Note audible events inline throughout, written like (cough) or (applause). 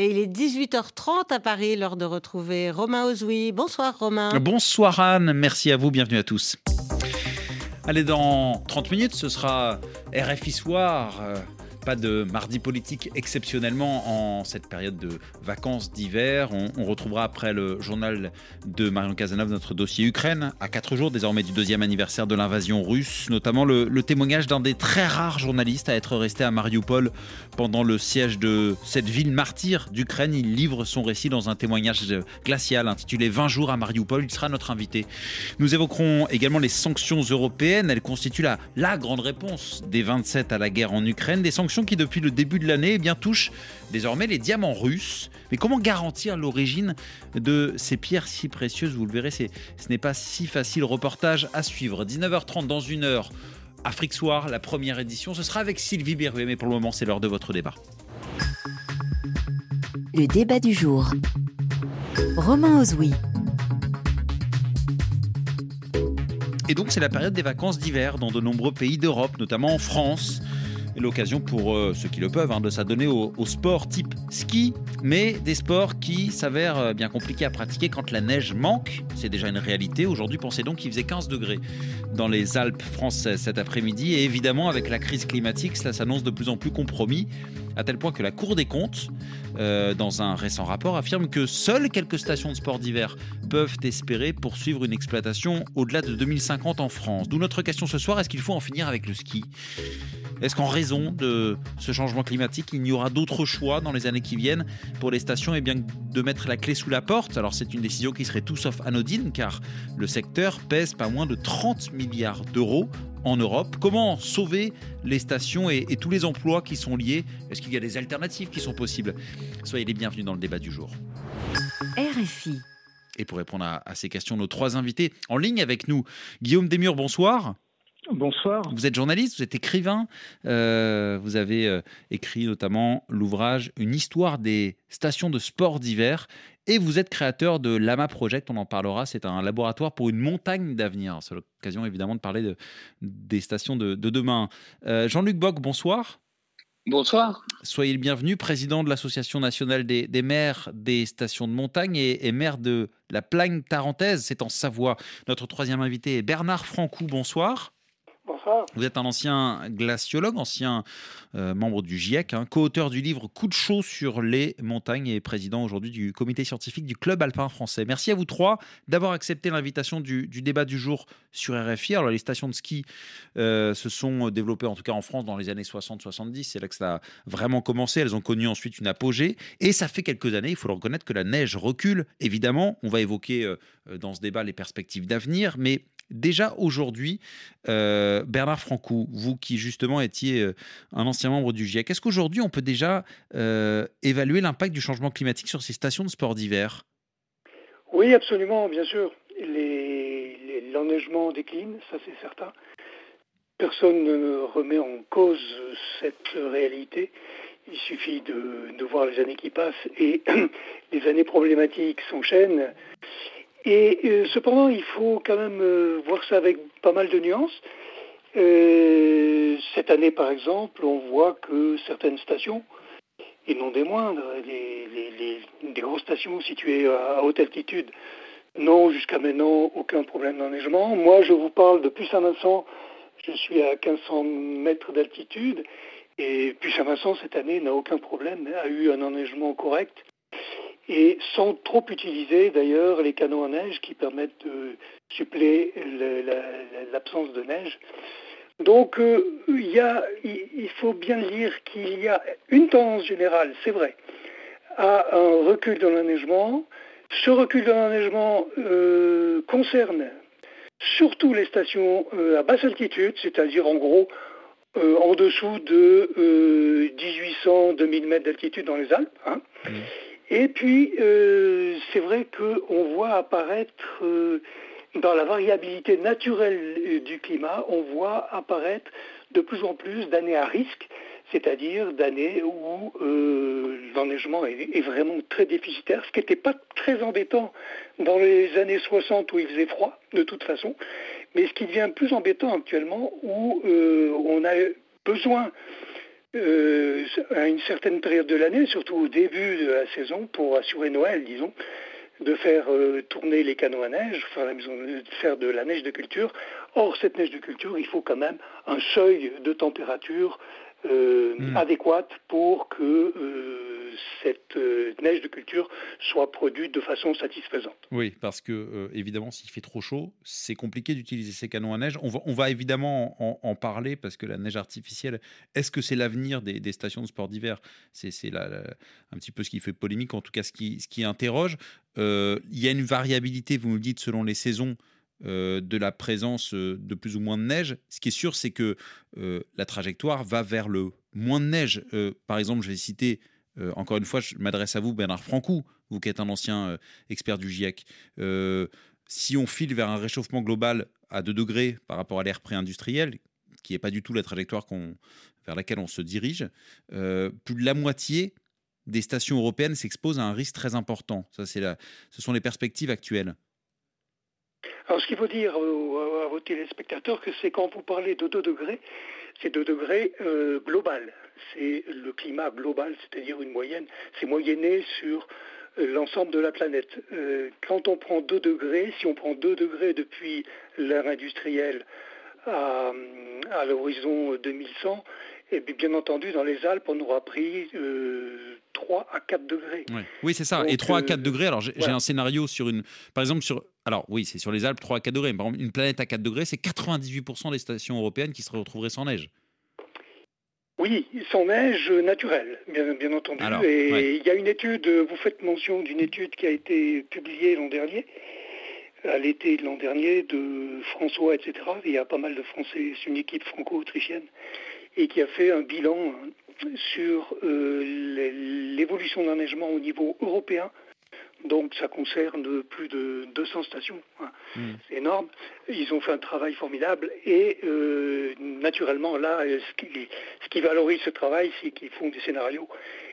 Et il est 18h30 à Paris, l'heure de retrouver Romain Ozoui. Bonsoir Romain. Bonsoir Anne, merci à vous, bienvenue à tous. Allez, dans 30 minutes, ce sera RFI Soir. Pas de mardi politique exceptionnellement en cette période de vacances d'hiver. On, retrouvera après le journal de Marion Cazeneuve notre dossier Ukraine, à 4 jours désormais du deuxième anniversaire de l'invasion russe, notamment le, témoignage d'un des très rares journalistes à être resté à Mariupol pendant le siège de cette ville martyre d'Ukraine. Il livre son récit dans un témoignage glacial intitulé 20 jours à Mariupol. Il sera notre invité. Nous évoquerons également les sanctions européennes. Elles constituent la, la grande réponse des 27 à la guerre en Ukraine. Des sanctions qui, depuis le début de l'année, eh bien touche désormais les diamants russes. Mais comment garantir l'origine de ces pierres si précieuses? Vous le verrez, ce n'est pas si facile. Reportage à suivre. 19h30 dans une heure. Afrique Soir, la première édition. Ce sera avec Sylvie Berruet, mais pour le moment, c'est l'heure de votre débat. Le débat du jour. Romain Ozoui. Et donc, c'est la période des vacances d'hiver dans de nombreux pays d'Europe, notamment en France l'occasion pour euh, ceux qui le peuvent hein, de s'adonner au, sport type ski, mais des sports qui s'avèrent euh, bien compliqués à pratiquer quand la neige manque. C'est déjà une réalité. Aujourd'hui, pensez donc qu'il faisait 15 degrés dans les Alpes françaises cet après-midi. Et évidemment, avec la crise climatique, cela s'annonce de plus en plus compromis, à tel point que la Cour des comptes, euh, dans un récent rapport, affirme que seules quelques stations de sport d'hiver peuvent espérer poursuivre une exploitation au-delà de 2050 en France. D'où notre question ce soir, est-ce qu'il faut en finir avec le ski? Est-ce qu'en raison de ce changement climatique, il n'y aura d'autres choix dans les années qui viennent pour les stations et eh bien de mettre la clé sous la porte? Alors c'est une décision qui serait tout sauf anodine car le secteur pèse pas moins de 30 milliards d'euros en Europe. Comment sauver les stations et, tous les emplois qui sont liés? Est-ce qu'il y a des alternatives qui sont possibles? Soyez les bienvenus dans le débat du jour. RFI. Et pour répondre à, à ces questions, nos trois invités en ligne avec nous. Guillaume Desmurs, bonsoir. Bonsoir. Vous êtes journaliste, vous êtes écrivain. Euh, vous avez euh, écrit notamment l'ouvrage Une histoire des stations de sport d'hiver. Et vous êtes créateur de Lama Project, on en parlera. C'est un laboratoire pour une montagne d'avenir. C'est l'occasion évidemment de parler de, des stations de, demain. Euh, Jean-Luc Bock, bonsoir. Bonsoir. Soyez le bienvenu, président de l'Association nationale des, maires des stations de montagne et, et maire de la Plagne tarentaise, c'est en Savoie. Notre troisième invité est Bernard Francou, bonsoir. Vous êtes un ancien glaciologue, ancien euh, membre du GIEC, hein, co-auteur du livre Coup de chaud sur les montagnes et président aujourd'hui du comité scientifique du Club alpin français. Merci à vous trois d'avoir accepté l'invitation du, débat du jour sur RFI. Alors, les stations de ski euh, se sont développées, en tout cas en France, dans les années 60-70. C'est là que ça a vraiment commencé. Elles ont connu ensuite une apogée. Et ça fait quelques années, il faut le reconnaître, que la neige recule. Évidemment, on va évoquer euh, dans ce débat les perspectives d'avenir. Mais déjà aujourd'hui, euh, Bernard Francou, vous qui justement étiez euh, un ancien membre du GIEC, est-ce qu'aujourd'hui on peut déjà euh, évaluer l'impact du changement climatique sur ces stations de sport d'hiver? Oui, absolument, bien sûr. L'enneigement décline, ça c'est certain. Personne ne remet en cause cette réalité. Il suffit de, de voir les années qui passent et (clears throat) les années problématiques s'enchaînent. Et euh, cependant, il faut quand même euh, voir ça avec pas mal de nuances. Euh, cette année, par exemple, on voit que certaines stations, et non des moindres, des grosses stations situées à, haute altitude, n'ont jusqu'à maintenant aucun problème d'enneigement. Moi, je vous parle de Puy-Saint-Vincent, je suis à 1500 mètres d'altitude, et Puy-Saint-Vincent, cette année, n'a aucun problème, a eu un enneigement correct et sans trop utiliser d'ailleurs les canaux en neige qui permettent de suppléer l'absence de neige. Donc euh, il, faut bien dire qu'il y a une tendance générale, c'est vrai, à un recul de l'enneigement. Ce recul de l'enneigement euh, concerne surtout les stations euh, à basse altitude, c'est-à-dire en gros en dessous de 1800-2000 mètres d'altitude dans les Alpes. Hein. Mmh. Et puis, euh, c'est vrai qu'on voit apparaître, euh, dans la variabilité naturelle euh, du climat, on voit apparaître de plus en plus d'années à risque, c'est-à-dire d'années où l'enneigement est, vraiment très déficitaire, ce qui n'était pas très embêtant dans les années 60 où il faisait froid, de toute façon, mais ce qui devient plus embêtant actuellement où on a besoin à une certaine période de l'année, surtout au début de la saison, pour assurer Noël, disons, de faire tourner les canaux à neige, maison, faire de la neige de culture. Or, cette neige de culture, il faut quand même un seuil de température hmm. adéquate pour que cette euh, neige de culture soit produite de façon satisfaisante. Oui, parce que euh, évidemment, s'il fait trop chaud, c'est compliqué d'utiliser ces canons à neige. On va, on va évidemment en, parler parce que la neige artificielle, est-ce que c'est l'avenir des, stations de sport d'hiver? C'est un petit peu ce qui fait polémique, en tout cas ce qui, ce qui interroge. Euh, il y a une variabilité, vous nous le dites, selon les saisons. De la présence de plus ou moins de neige. Ce qui est sûr, c'est que la trajectoire va vers le moins de neige. par exemple, je vais citer euh, encore une fois, je m'adresse à vous, Bernard Francou, vous qui êtes un ancien euh, expert du GIEC. Euh, si on file vers un réchauffement global à 2 degrés par rapport à l'ère pré-industrielle, qui n'est pas du tout la trajectoire vers laquelle on se dirige, plus de la moitié des stations européennes s'exposent à un risque très important. Ça, c'est ce sont les perspectives actuelles. Alors, ce qu'il faut dire à vos téléspectateurs, que c'est quand vous parlez de 2 degrés, c'est 2 degrés euh, global. C'est le climat global, c'est-à-dire une moyenne. C'est moyenné sur euh, l'ensemble de la planète. Euh, quand on prend 2 degrés, si on prend 2 degrés depuis l'ère industrielle à, à l'horizon 2100, et bien entendu, dans les Alpes, on aura pris 3 à 4 degrés. Oui, c'est ça. et 3 à 4 degrés, alors j'ai un scénario sur une. Par exemple, sur. Alors oui, c'est sur les Alpes, 3 à 4 degrés. Par exemple, une planète à 4 degrés, c'est 98% des stations européennes qui se retrouveraient sans neige. Oui, sans neige naturelle, bien, entendu. et il y a une étude, vous faites mention d'une étude qui a été publiée l'an dernier, à l'été de l'an dernier, de François, etc. Il y a pas mal de Français, c'est une équipe franco-autrichienne, et qui a fait un bilan sur euh, l'évolution d'un neigement au niveau européen donc ça concerne plus de 200 stations. Hein. Hmm. C'est énorme. Ils ont fait un travail formidable et euh, naturellement là, ce qui, ce qui, valorise ce travail, c'est qu'ils font des scénarios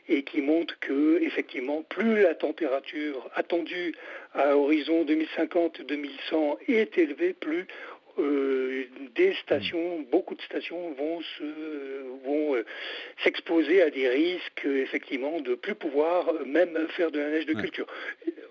et qui montrent que effectivement, plus la température attendue à horizon 2050-2100 est élevée, plus euh, des stations, beaucoup de stations vont vont euh, s'exposer à des risques effectivement de plus pouvoir même faire de la neige de culture.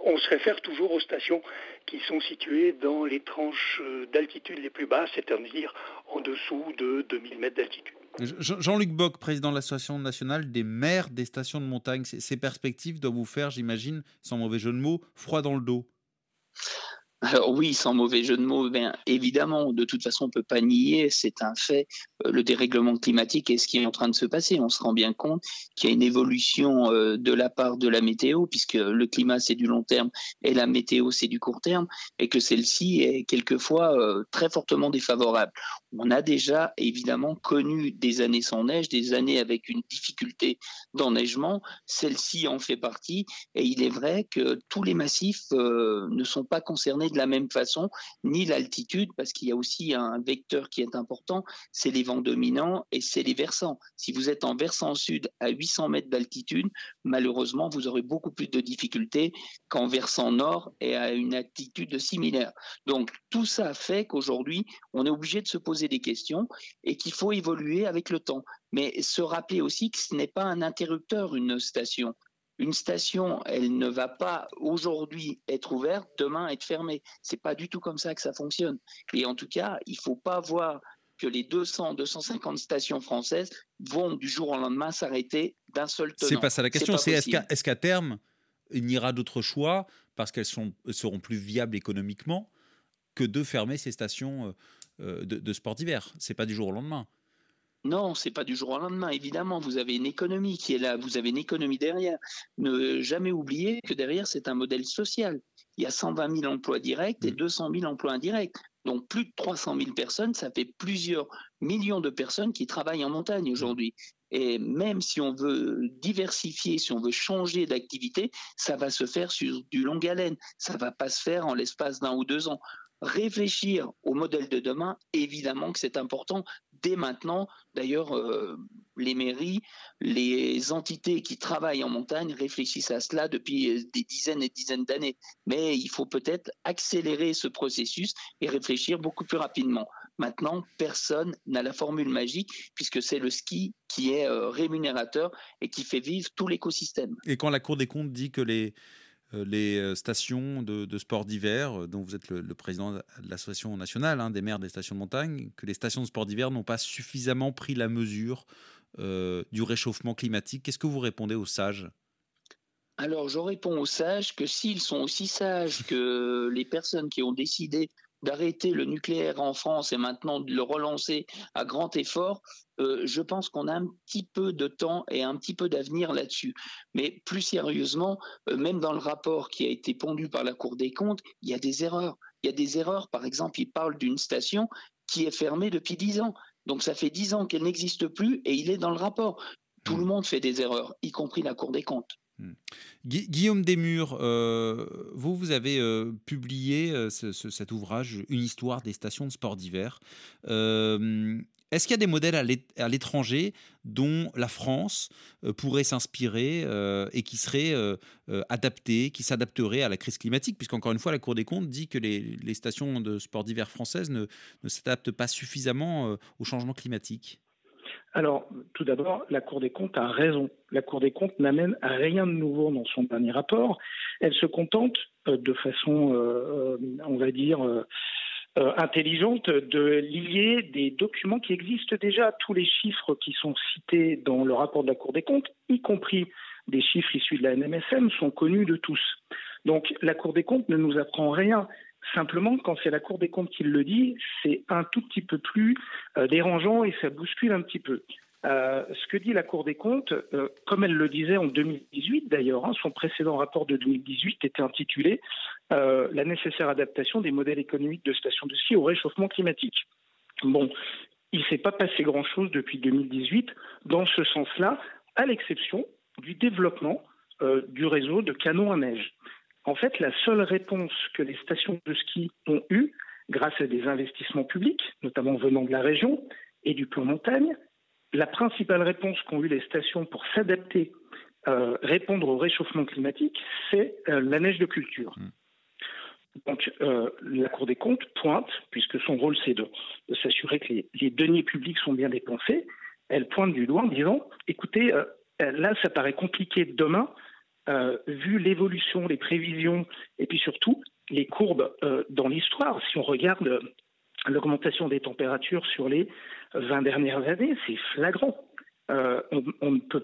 On se réfère toujours aux stations qui sont situées dans les tranches euh, d'altitude les plus basses, c'est-à-dire en dessous de 2000 mètres d'altitude. Jean-Luc Bock, président de l'Association nationale des maires des stations de montagne, ces perspectives doivent vous faire, j'imagine, sans mauvais jeu de mots, froid dans le dos. Alors oui, sans mauvais jeu de mots, bien évidemment, de toute façon, on ne peut pas nier, c'est un fait, euh, le dérèglement climatique est ce qui est en train de se passer. On se rend bien compte qu'il y a une évolution euh, de la part de la météo, puisque le climat c'est du long terme et la météo c'est du court terme, et que celle-ci est quelquefois euh, très fortement défavorable. On a déjà évidemment connu des années sans neige, des années avec une difficulté d'enneigement. Celle-ci en fait partie, et il est vrai que tous les massifs ne sont pas concernés la même façon, ni l'altitude, parce qu'il y a aussi un vecteur qui est important, c'est les vents dominants et c'est les versants. Si vous êtes en versant sud à 800 mètres d'altitude, malheureusement, vous aurez beaucoup plus de difficultés qu'en versant nord et à une altitude similaire. Donc tout ça fait qu'aujourd'hui, on est obligé de se poser des questions et qu'il faut évoluer avec le temps. Mais se rappeler aussi que ce n'est pas un interrupteur, une station une station, elle ne va pas aujourd'hui être ouverte, demain être fermée. C'est pas du tout comme ça que ça fonctionne. Et en tout cas, il faut pas voir que les 200, 250 stations françaises vont du jour au lendemain s'arrêter d'un seul tenant. C'est pas ça la question. C'est est-ce qu'à terme, il n'y aura d'autres choix parce qu'elles seront plus viables économiquement que de fermer ces stations euh, de, de sport d'hiver? C'est pas du jour au lendemain. Non, c'est pas du jour au lendemain. Évidemment, vous avez une économie qui est là, vous avez une économie derrière. Ne jamais oublier que derrière, c'est un modèle social. Il y a 120 000 emplois directs et 200 mm. 000 emplois indirects. Donc plus de 300 000 personnes, ça fait plusieurs millions de personnes qui travaillent en montagne aujourd'hui. Et même si on veut diversifier, si on veut changer d'activité, ça va se faire sur du long haleine. Ça va pas se faire en l'espace d'un ou deux ans réfléchir au modèle de demain, évidemment que c'est important dès maintenant. D'ailleurs, euh, les mairies, les entités qui travaillent en montagne réfléchissent à cela depuis euh, des dizaines et dizaines d'années. Mais il faut peut-être accélérer ce processus et réfléchir beaucoup plus rapidement. Maintenant, personne n'a la formule magique puisque c'est le ski qui est euh, rémunérateur et qui fait vivre tout l'écosystème. Et quand la Cour des comptes dit que les, les euh, stations de, sport d'hiver, dont vous êtes le, président de l'association nationale hein, des maires des stations de montagne, que les stations de sport d'hiver n'ont pas suffisamment pris la mesure du réchauffement climatique, qu'est-ce que vous répondez aux sages? Alors, je réponds aux sages que s'ils sont aussi sages que les personnes qui ont décidé d'arrêter le nucléaire en France et maintenant de le relancer à grand effort, euh, je pense qu'on a un petit peu de temps et un petit peu d'avenir là-dessus. Mais plus sérieusement, euh, même dans le rapport qui a été pondu par la Cour des comptes, il y a des erreurs. Il y a des erreurs, par exemple, il parle d'une station qui est fermée depuis dix ans. Donc ça fait dix ans qu'elle n'existe plus et il est dans le rapport. Tout mmh. le monde fait des erreurs, y compris la Cour des comptes. Hmm. Guillaume Desmurs, euh, vous, vous avez euh, publié euh, cet ouvrage, Une histoire des stations de sport d'hiver. Est-ce qu'il y a des modèles à l'étranger dont la France pourrait s'inspirer et qui seraient adaptés, qui s'adapteraient à la crise climatique? Puisqu'encore une fois, la Cour des comptes dit que les, stations de sport d'hiver françaises ne s'adaptent pas suffisamment au changement climatique. Alors, tout d'abord, la Cour des comptes a raison. La Cour des comptes n'amène rien de nouveau dans son dernier rapport. Elle se contente euh, de façon, euh, euh, on va dire, intelligente de lier des documents qui existent déjà. Tous les chiffres qui sont cités dans le rapport de la Cour des comptes, y compris des chiffres issus de la NMSM, sont connus de tous. Donc la Cour des comptes ne nous apprend rien. Simplement, quand c'est la Cour des comptes qui le dit, c'est un tout petit peu plus euh, dérangeant et ça bouscule un petit peu. Euh, ce que dit la Cour des comptes, euh, comme elle le disait en 2018 d'ailleurs, hein, son précédent rapport de 2018 était intitulé La nécessaire adaptation des modèles économiques de stations de ski au réchauffement climatique. Bon, il ne s'est pas passé grand-chose depuis 2018 dans ce sens-là, à l'exception du développement du réseau de canons à neige. En fait, la seule réponse que les stations de ski ont eue, grâce à des investissements publics, notamment venant de la région et du plan montagne, la principale réponse qu'ont eue les stations pour s'adapter, euh, répondre au réchauffement climatique, c'est euh, la neige de culture. Mmh. Donc, euh, la Cour des comptes pointe, puisque son rôle c'est de, s'assurer que les, les, deniers publics sont bien dépensés, elle pointe du doigt en disant écoutez, là, ça paraît compliqué demain euh, vu l'évolution, les prévisions et puis surtout les courbes euh, dans l'histoire, si on regarde euh, l'augmentation des températures sur les 20 dernières années, c'est flagrant. ne on ne peut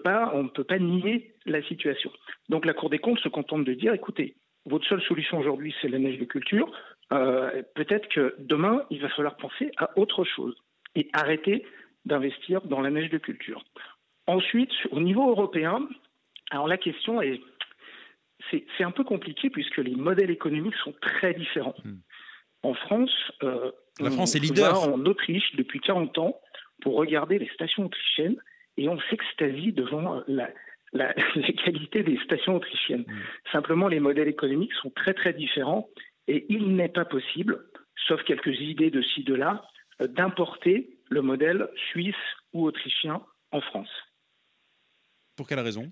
pas nier la situation. Donc la Cour des comptes se contente de dire, écoutez, votre seule solution aujourd'hui, c'est la neige de culture. Peut-être que demain, il va falloir penser à autre chose et arrêter d'investir dans la neige de culture. Ensuite, au niveau européen, alors la question est c'est un peu compliqué puisque les modèles économiques sont très différents. Hmm. En France, euh, la France est leader. en Autriche depuis 40 ans pour regarder les stations autrichiennes et on s'extasie devant la, (laughs) la, qualité des stations autrichiennes. Hmm. Simplement, les modèles économiques sont très très différents et il n'est pas possible, sauf quelques idées de ci, de là, euh, d'importer le modèle suisse ou autrichien en France. Pour quelle raison?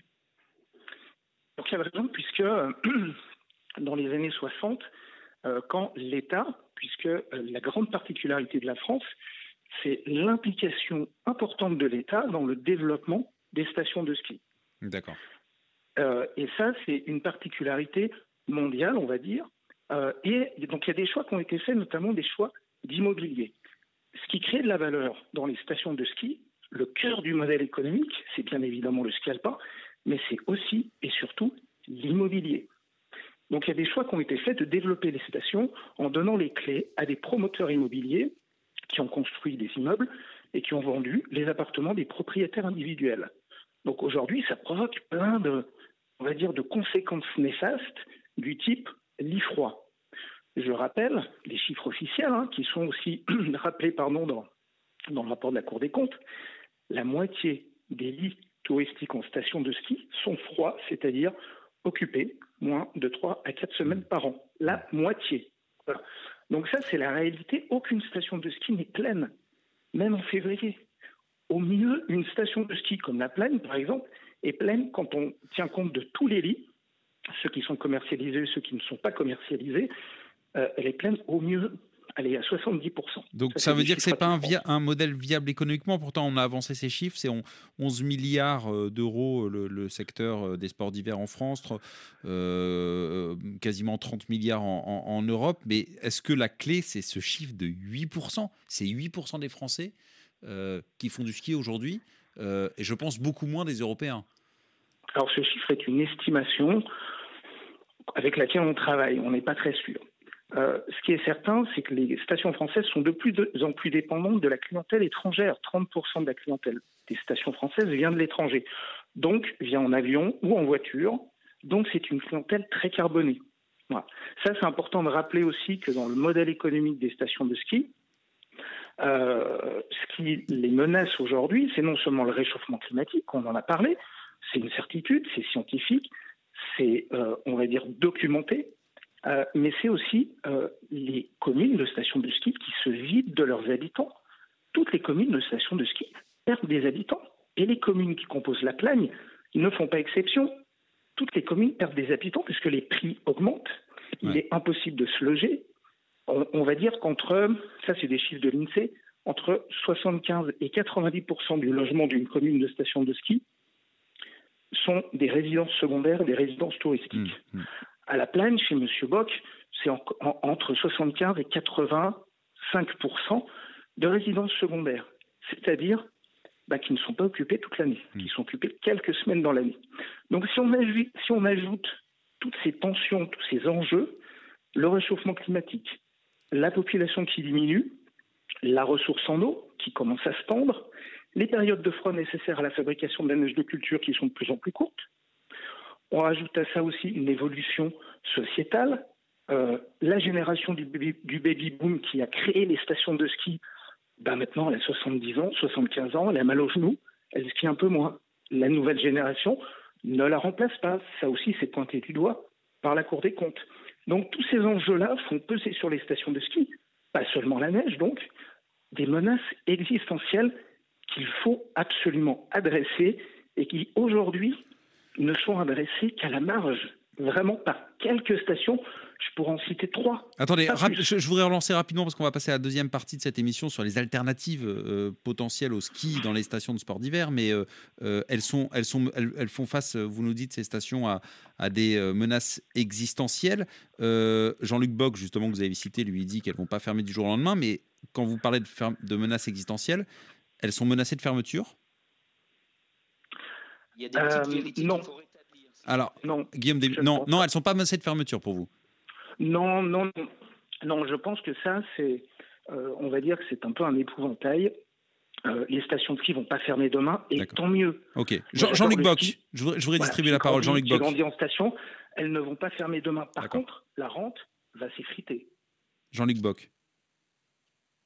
Pour quelle raison? Puisque euh, (clears throat) dans les années 60, euh, quand l'État, puisque euh, la grande particularité de la France, c'est l'implication importante de l'État dans le développement des stations de ski. D'accord. et ça, c'est une particularité mondiale, on va dire. et donc, il y a des choix qui ont été faits, notamment des choix d'immobilier. Ce qui crée de la valeur dans les stations de ski, le cœur du modèle économique, c'est bien évidemment le ski alpin, mais c'est aussi et surtout l'immobilier. Donc il y a des choix qui ont été faits de développer les stations en donnant les clés à des promoteurs immobiliers qui ont construit des immeubles et qui ont vendu les appartements des propriétaires individuels. Donc aujourd'hui, ça provoque plein de, on va dire, de conséquences néfastes du type lit froid. Je rappelle les chiffres officiels hein, qui sont aussi (clears throat) rappelés pardon, dans, dans le rapport de la Cour des comptes. La moitié des lits touristiques en station de ski sont froids, c'est-à-dire occupés moins de 3 à 4 semaines par an. La moitié. Donc ça, c'est la réalité. Aucune station de ski n'est pleine, même en février. Au mieux, une station de ski comme la Plaine, par exemple, est pleine quand on tient compte de tous les lits, ceux qui sont commercialisés, ceux qui ne sont pas commercialisés. Euh, elle est pleine au mieux elle est à 70%. Donc ça, veut dire que ce n'est pas un, un, modèle viable économiquement. Pourtant, on a avancé ces chiffres. C'est 11 milliards euh, d'euros le, secteur euh, des sports d'hiver en France, euh, quasiment 30 milliards en, Europe. Mais est-ce que la clé, c'est ce chiffre de 8% C'est 8% des Français qui font du ski aujourd'hui. et je pense beaucoup moins des Européens. Alors ce chiffre est une estimation avec laquelle on travaille. On n'est pas très sûr. Euh, ce qui est certain, c'est que les stations françaises sont de plus en plus dépendantes de la clientèle étrangère. 30% de la clientèle des stations françaises vient de l'étranger. Donc, vient en avion ou en voiture. Donc, c'est une clientèle très carbonée. Ça, c'est important de rappeler aussi que dans le modèle économique des stations de ski, euh, ce qui les menace aujourd'hui, c'est non seulement le réchauffement climatique, on en a parlé, c'est une certitude, c'est scientifique, c'est, euh, on va dire, documenté, euh, mais c'est aussi euh, les communes de stations de ski qui se vident de leurs habitants. Toutes les communes de stations de ski perdent des habitants. Et les communes qui composent la plagne ne font pas exception. Toutes les communes perdent des habitants puisque les prix augmentent. Il est impossible de se loger. On, va dire qu'entre, ça c'est des chiffres de l'INSEE, entre 75 et 90% du logement d'une commune de station de ski sont des résidences secondaires, des résidences touristiques. Mmh, mmh à la plaine, chez M. Bock, c'est entre 75 et 85 de résidences secondaires, c'est-à-dire bah, qui ne sont pas occupées toute l'année, qui sont occupées quelques semaines dans l'année. Donc si on, ajoute, si on ajoute toutes ces tensions, tous ces enjeux, le réchauffement climatique, la population qui diminue, la ressource en eau qui commence à se tendre, les périodes de froid nécessaires à la fabrication de la neige de culture qui sont de plus en plus courtes, on rajoute à ça aussi une évolution sociétale. Euh, la génération du baby, boom qui a créé les stations de ski, ben maintenant elle a 70 ans, 75 ans, elle a mal aux genoux, elle skie un peu moins. La nouvelle génération ne la remplace pas. Ça aussi, c'est pointé du doigt par la Cour des comptes. Donc tous ces enjeux-là font peser sur les stations de ski, pas seulement la neige donc, des menaces existentielles qu'il faut absolument adresser et qui aujourd'hui ne sont adressés qu'à la marge, vraiment par quelques stations. Je pourrais en citer trois. Attendez, je, voudrais relancer rapidement parce qu'on va passer à la deuxième partie de cette émission sur les alternatives euh, potentielles au ski dans les stations de sport d'hiver. Mais euh, euh, elles, sont, elles, sont, elles, font face, vous nous dites, ces stations à, à des menaces existentielles. Jean-Luc Bock, justement, que vous avez cité, lui dit qu'elles ne vont pas fermer du jour au lendemain. Mais quand vous parlez de, de menaces existentielles, elles sont menacées de fermeture il y a des petites euh, vérités non. Alors, non, Guillaume, non, non, elles sont pas menacées de fermeture pour vous. Non, non, non. je pense que ça, c'est, euh, on va dire que c'est un peu un épouvantail. Euh, les stations de ski vont pas fermer demain, et tant mieux. Ok. Jean-Luc Bock, je voudrais, distribuer la parole. Jean-Luc Bock. grandit en station, elles ne vont pas fermer demain. Par contre, la rente va s'effriter. Jean-Luc Bock.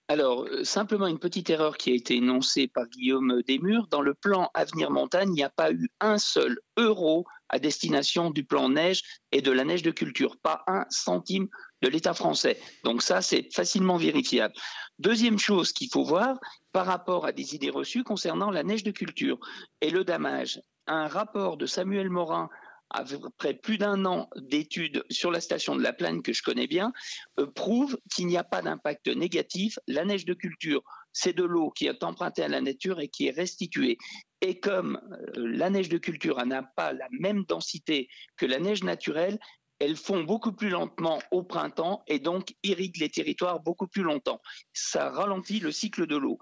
Alors, euh, simplement une petite erreur qui a été énoncée par Guillaume Desmurs. Dans le plan Avenir Montagne, il n'y a pas eu un seul euro à destination du plan neige et de la neige de culture. Pas un centime de l'État français. Donc ça, c'est facilement vérifiable. Deuxième chose qu'il faut voir par rapport à des idées reçues concernant la neige de culture et le damage. Un rapport de Samuel Morin après plus d'un an d'études sur la station de la Plaine que je connais bien, euh, prouve qu'il n'y a pas d'impact négatif. La neige de culture, c'est de l'eau qui est empruntée à la nature et qui est restituée. Et comme euh, la neige de culture n'a pas la même densité que la neige naturelle, elles font beaucoup plus lentement au printemps et donc irriguent les territoires beaucoup plus longtemps. Ça ralentit le cycle de l'eau.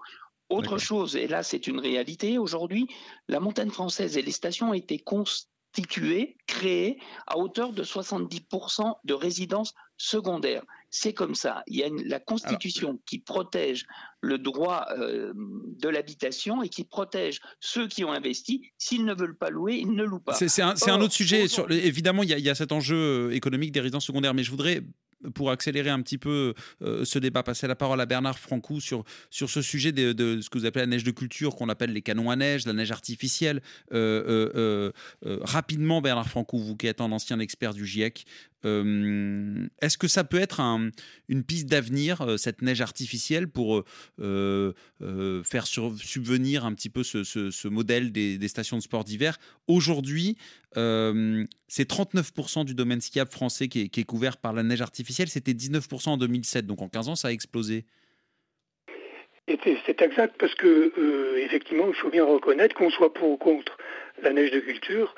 Autre chose, et là c'est une réalité aujourd'hui, la montagne française et les stations ont été constitué, créé à hauteur de 70% de résidences secondaires. C'est comme ça. Il y a la Constitution qui protège le droit euh, de l'habitation et qui protège ceux qui ont investi. S'ils ne veulent pas louer, ils ne louent pas. C'est un, un, autre sujet. Sur, évidemment, il y, a, il y, a, cet enjeu euh, économique des résidences secondaires, mais je voudrais pour accélérer un petit peu euh, ce débat, passer la parole à Bernard Francou sur, ce sujet de, ce que vous appelez la neige de culture, qu'on appelle les canons à neige, la neige artificielle. Euh, euh, rapidement, Bernard Francou, vous qui êtes un ancien expert du GIEC, Est-ce que ça peut être une piste d'avenir, cette neige artificielle, pour faire subvenir un petit peu ce, modèle des, stations de sport d'hiver? Aujourd'hui, c'est 39% du domaine skiable français qui est, couvert par la neige artificielle. C'était 19% en 2007. Donc en 15 ans, ça a explosé. C'est exact parce que euh, effectivement, il faut bien reconnaître qu'on soit pour ou contre la neige de culture,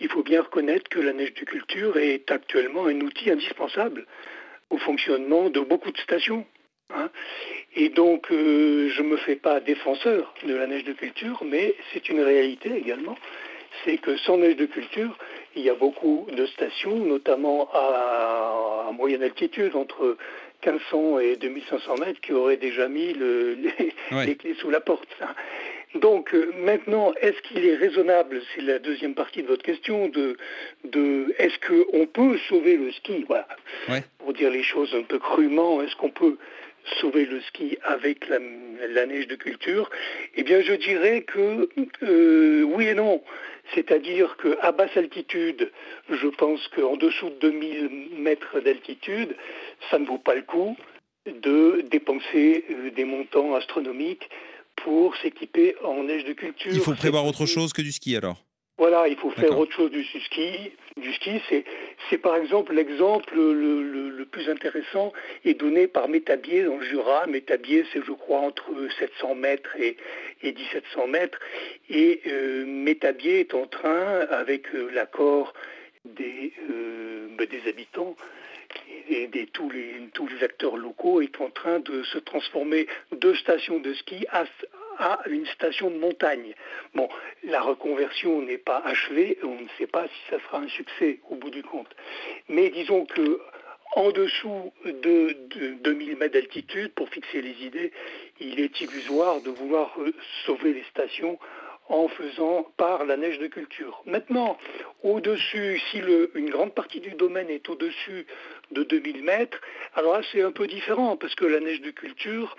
il faut bien reconnaître que la neige de culture est actuellement un outil indispensable au fonctionnement de beaucoup de stations. Hein. Et donc, euh, je ne me fais pas défenseur de la neige de culture, mais c'est une réalité également. C'est que sans neige de culture, il y a beaucoup de stations, notamment à, à moyenne altitude, entre 1500 et 2500 mètres qui auraient déjà mis les, clés sous la porte. Donc euh, maintenant, est-ce qu'il est raisonnable, c'est la deuxième partie de votre question, de, de est-ce qu'on peut sauver le ski? Voilà. Pour dire les choses un peu crûment, est-ce qu'on peut sauver le ski avec la, neige de culture? Eh bien, je dirais que euh, oui et non. C'est-à-dire qu'à basse altitude, je pense qu'en dessous de 2000 mètres d'altitude, ça ne vaut pas le coup de dépenser euh, des montants astronomiques pour s'équiper en neige de culture. Il faut prévoir autre chose que du ski alors? Voilà, il faut faire autre chose du ski. Du ski, c'est par exemple l'exemple le, plus intéressant est donné par Métabier dans le Jura. Métabier, c'est je crois entre 700 mètres et, 1700 mètres. Et euh, Métabier est en train, avec euh, l'accord des, euh, bah, des habitants, et des, tous, les, tous les acteurs locaux est en train de se transformer de stations de ski à, une station de montagne. Bon, la reconversion n'est pas achevée, on ne sait pas si ça sera un succès au bout du compte. Mais disons que en dessous de, 2000 mètres d'altitude, pour fixer les idées, il est illusoire de vouloir euh, sauver les stations en faisant par la neige de culture. Maintenant, au-dessus, si une grande partie du domaine est au-dessus de 2000 mètres, alors là c'est un peu différent parce que la neige de culture,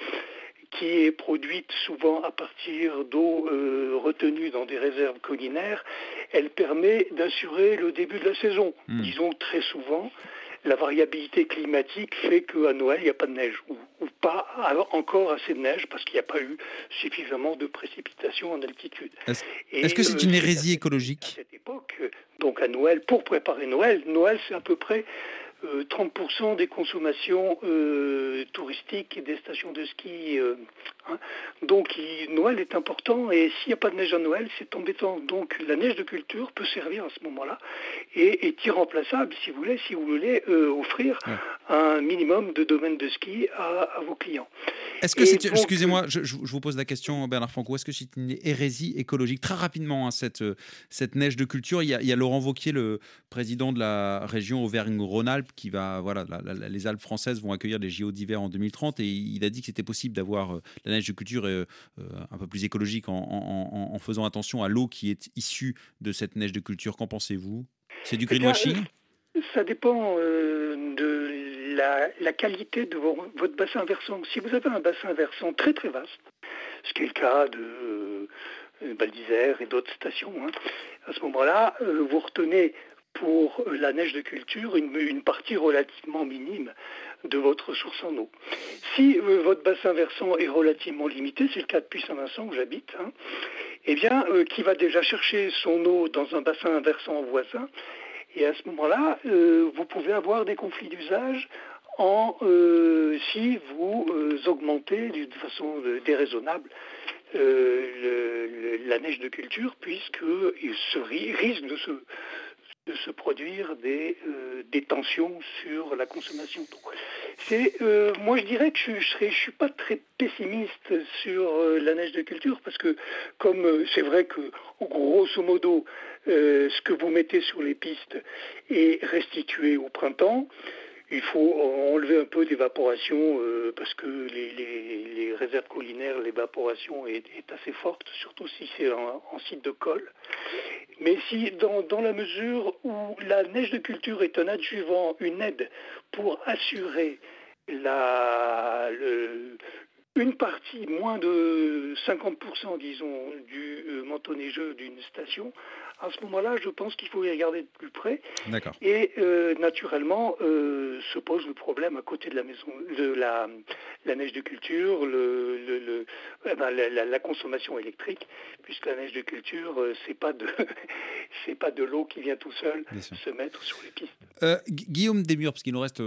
qui est produite souvent à partir d'eau euh, retenue dans des réserves collinaires, elle permet d'assurer le début de la saison. Hmm. Disons très souvent, la variabilité climatique fait qu'à Noël, il n'y a pas de neige, ou, pas encore assez de neige, parce qu'il n'y a pas eu suffisamment de précipitations en altitude. Est-ce que c'est une euh, hérésie écologique? À cette époque, donc à Noël, pour préparer Noël, Noël c'est à peu près 30% euh, des consommations euh, touristiques et des stations de ski. Euh, hein. Donc Noël est important et s'il n'y a pas de neige à Noël, c'est embêtant. Donc la neige de culture peut servir à ce moment-là et est irremplaçable si vous voulez, si vous voulez offrir un minimum de domaines de ski à vos clients. Est-ce que c'est, excusez-moi, je, vous pose la question, Bernard Franco, est-ce que c'est une hérésie écologique Très rapidement, hein, cette, cette neige de culture, il y, a, Laurent Vauquier, le président de la région Auvergne-Rhône-Alpes, qui va, voilà, les Alpes françaises vont accueillir les JO d'hiver en 2030, et il a dit que c'était possible d'avoir euh, la neige de culture euh, un peu plus écologique en, faisant attention à l'eau qui est issue de cette neige de culture. Qu'en pensez-vous? C'est du eh greenwashing? Ça dépend de la, qualité de votre bassin versant. Si vous avez un bassin versant très très vaste, ce qui est le cas de euh, Val d'Isère et d'autres stations, hein, à ce moment-là, euh, vous retenez pour la neige de culture une, partie relativement minime de votre ressource en eau. Si euh, votre bassin versant est relativement limité, c'est le cas depuis Saint-Vincent où j'habite, hein, eh bien, qui va déjà chercher son eau dans un bassin versant voisin, et à ce moment-là, euh, vous pouvez avoir des conflits d'usage en, euh, si vous euh, augmentez d'une façon déraisonnable la neige de culture, puisqu'il risque de se, de se produire des, des, tensions sur la consommation d'eau. moi, je dirais que je ne suis pas très pessimiste sur la neige de culture, parce que comme c'est vrai que, grosso modo, euh, ce que vous mettez sur les pistes est restitué au printemps. Il faut enlever un peu d'évaporation euh, parce que les, réserves collinaires, l'évaporation est, assez forte, surtout si c'est en, site de col. Mais si dans, la mesure où la neige de culture est un adjuvant, une aide pour assurer la, une partie, moins de 50% disons, du euh, manteau neigeux d'une station, à ce moment-là, je pense qu'il faut y regarder de plus près. Et euh, naturellement, euh, se pose le problème à côté de la maison, de la, la neige de culture, le, le, le eh ben, la, la, la, consommation électrique, puisque la neige de culture, euh, c'est pas de (laughs) c'est pas de l'eau qui vient tout seul se mettre sur les pistes. Euh, Guillaume Desmurs, parce qu'il nous reste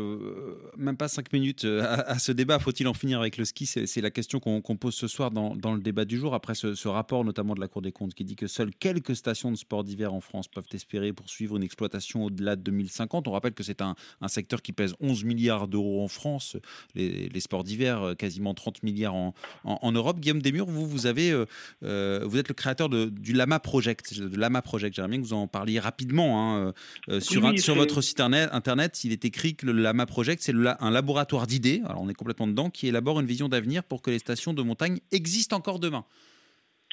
même pas cinq minutes à, à ce débat, faut-il en finir avec le ski? C'est la question qu'on qu pose ce soir dans, dans, le débat du jour, après ce, ce, rapport notamment de la Cour des comptes qui dit que seules quelques stations de sport d'hiver en France peuvent espérer poursuivre une exploitation au-delà de 2050. On rappelle que c'est un, un, secteur qui pèse 11 milliards d'euros en France, les, les sports d'hiver, quasiment 30 milliards en, en, en, Europe. Guillaume Desmurs, vous, vous, avez, vous êtes le créateur de, du Lama Project, de Lama Project. J'aimerais bien que vous en parliez rapidement hein, sur, Oui, un, oui, sur c'est- votre site internet, internet, il est écrit que le Lama Project, c'est la- un laboratoire d'idées, alors on est complètement dedans, qui élabore une vision d'avenir pour que les stations de montagne existent encore demain.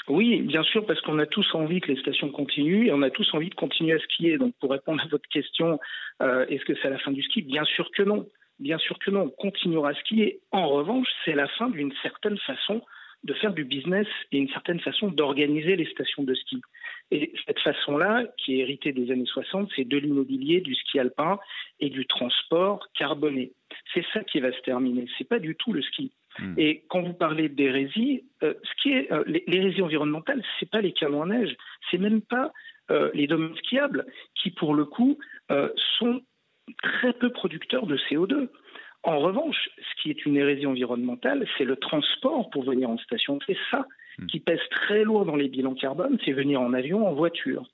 Oui, bien sûr, parce qu'on a tous envie que les stations continuent et on a tous envie de continuer à skier. Donc, pour répondre à votre question, euh, est-ce que c'est la fin du ski? Bien sûr que non. Bien sûr que non. On continuera à skier. En revanche, c'est la fin d'une certaine façon de faire du business et une certaine façon d'organiser les stations de ski. Et cette façon-là, qui est héritée des années 60, c'est de l'immobilier, du ski alpin et du transport carboné. C'est ça qui va se terminer. C'est pas du tout le ski. Hmm. Et quand vous parlez d'hérésie, euh, ce qui est euh, l'hérésie environnementale, c'est pas les canons à neige, c'est même pas euh, les domaines skiables qui, pour le coup, sont très peu producteurs de CO2. En revanche, ce qui est une hérésie environnementale, c'est le transport pour venir en station. C'est ça. Qui pèse très lourd dans les bilans carbone, c'est venir en avion, en voiture.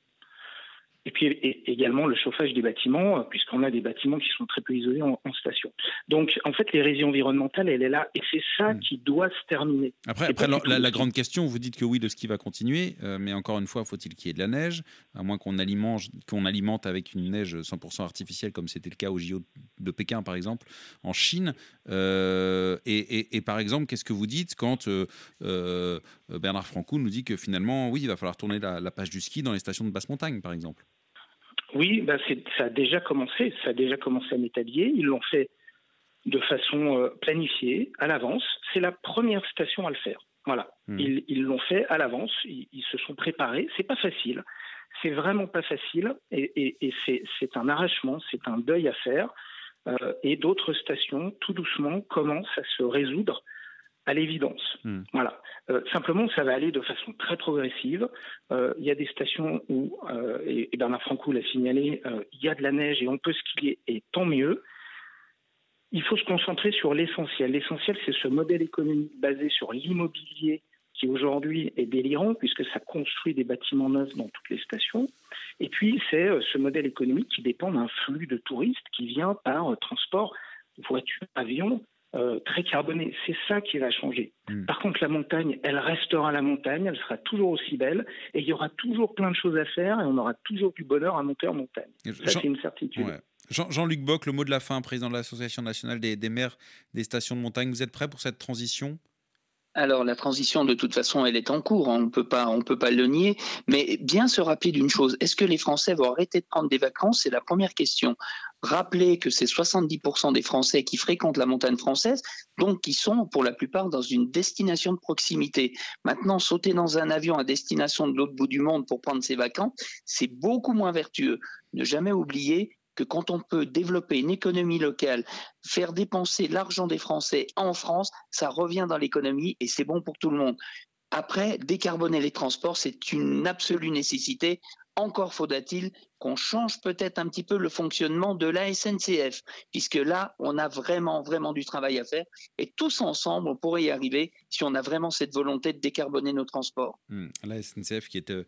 Et puis et également le chauffage des bâtiments, euh, puisqu'on a des bâtiments qui sont très peu isolés en, en station. Donc en fait, l'hérésie environnementale, elle est là, et c'est ça Mm. qui doit se terminer. Après, la, grande question, vous dites que oui, le ski va continuer, euh, mais encore une fois, faut-il qu'il y ait de la neige, à moins qu'on alimente, qu'on alimente avec une neige 100% artificielle, comme c'était le cas au JO de Pékin, par exemple, en Chine. Euh, et, et- et par exemple, qu'est-ce que vous dites quand euh, Bernard Francou nous dit que finalement, oui, il va falloir tourner la, la page du ski dans les stations de basse montagne, par exemple Oui, bah c'est- ça a déjà commencé. Ça a déjà commencé à m'établir. Ils l'ont fait de façon euh, planifiée, à l'avance. C'est la première station à le faire. Voilà. Hmm. Ils l'ont fait à l'avance. Ils, ils se sont préparés. C'est pas facile. C'est vraiment pas facile. Et, et- et c'est c'est un arrachement, c'est un deuil à faire. Euh, et d'autres stations, tout doucement, commencent à se résoudre à l'évidence. Hmm. Voilà. Euh, simplement, ça va aller de façon très progressive. Euh, Il y a des stations où, euh, et, et Bernard Francou l'a signalé, il y a de la neige et on peut skier, et tant mieux. Il faut se concentrer sur l'essentiel. L'essentiel, c'est ce modèle économique basé sur l'immobilier qui aujourd'hui est délirant puisque ça construit des bâtiments neufs dans toutes les stations. Et puis, c'est ce modèle économique qui dépend d'un flux de touristes qui vient par transport, voiture, avion, euh, très carboné. C'est ça qui va changer. Mm. Par contre, la montagne, elle restera la montagne, elle sera toujours aussi belle, et il y aura toujours plein de choses à faire, et on aura toujours du bonheur à monter en montagne. Ça, c'est une certitude. Ouais. Jean- Jean-Luc Bock, le mot de la fin, président de l'Association nationale des, des maires des stations de montagne. Vous êtes prêt pour cette transition? Alors la transition, de toute façon, elle est en cours. hein, On on peut pas le nier. Mais bien se rappeler d'une chose est-ce que les Français vont arrêter de prendre des vacances? C'est la première question. Rappeler que c'est 70% des Français qui fréquentent la montagne française, donc qui sont pour la plupart dans une destination de proximité. Maintenant, sauter dans un avion à destination de l'autre bout du monde pour prendre ses vacances, c'est beaucoup moins vertueux. Ne jamais oublier que quand on peut développer une économie locale, faire dépenser l'argent des Français en France, ça revient dans l'économie et c'est bon pour tout le monde. Après, décarboner les transports, c'est une absolue nécessité. Encore faudra-t-il qu'on change peut-être un petit peu le fonctionnement de la SNCF, puisque là, on a vraiment, vraiment du travail à faire. Et tous ensemble, on pourrait y arriver si on a vraiment cette volonté de décarboner nos transports. Hmm. La SNCF, qui est euh,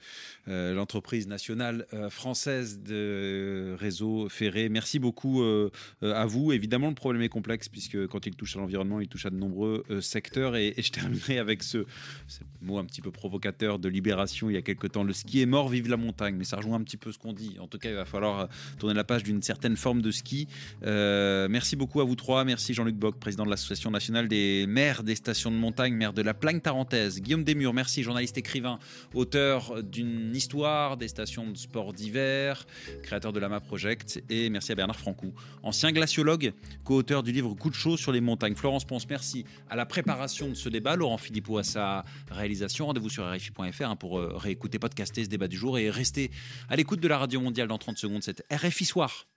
euh, l'entreprise nationale euh, française de réseau ferré. Merci beaucoup euh, euh, à vous. Évidemment, le problème est complexe puisque quand il touche à l'environnement, il touche à de nombreux euh, secteurs. Et, et je terminerai avec ce, ce mot un petit peu provocateur de libération il y a quelque temps. Le ski est mort, vive la montagne. Mais ça rejoint un petit peu ce qu'on dit. En tout cas, il va falloir euh, tourner la page d'une certaine forme de ski. Euh, merci beaucoup à vous trois. Merci Jean-Luc Bock, président de l'Association nationale des maires des stations de montagne, maire de la Plagne tarentaise. Guillaume Desmurs, merci, journaliste écrivain, auteur d'une histoire des stations de sport d'hiver, créateur de l'AMA Project. Et merci à Bernard Francou, ancien glaciologue, co-auteur du livre Coup de chaud sur les montagnes. Florence Ponce, merci à la préparation de ce débat. Laurent Philippot à sa réalisation. Rendez-vous sur RFI.fr hein, pour euh, réécouter, podcaster ce débat du jour et rester à l'écoute de la Radio Mondiale dans 30 secondes, c'est RFI Soir.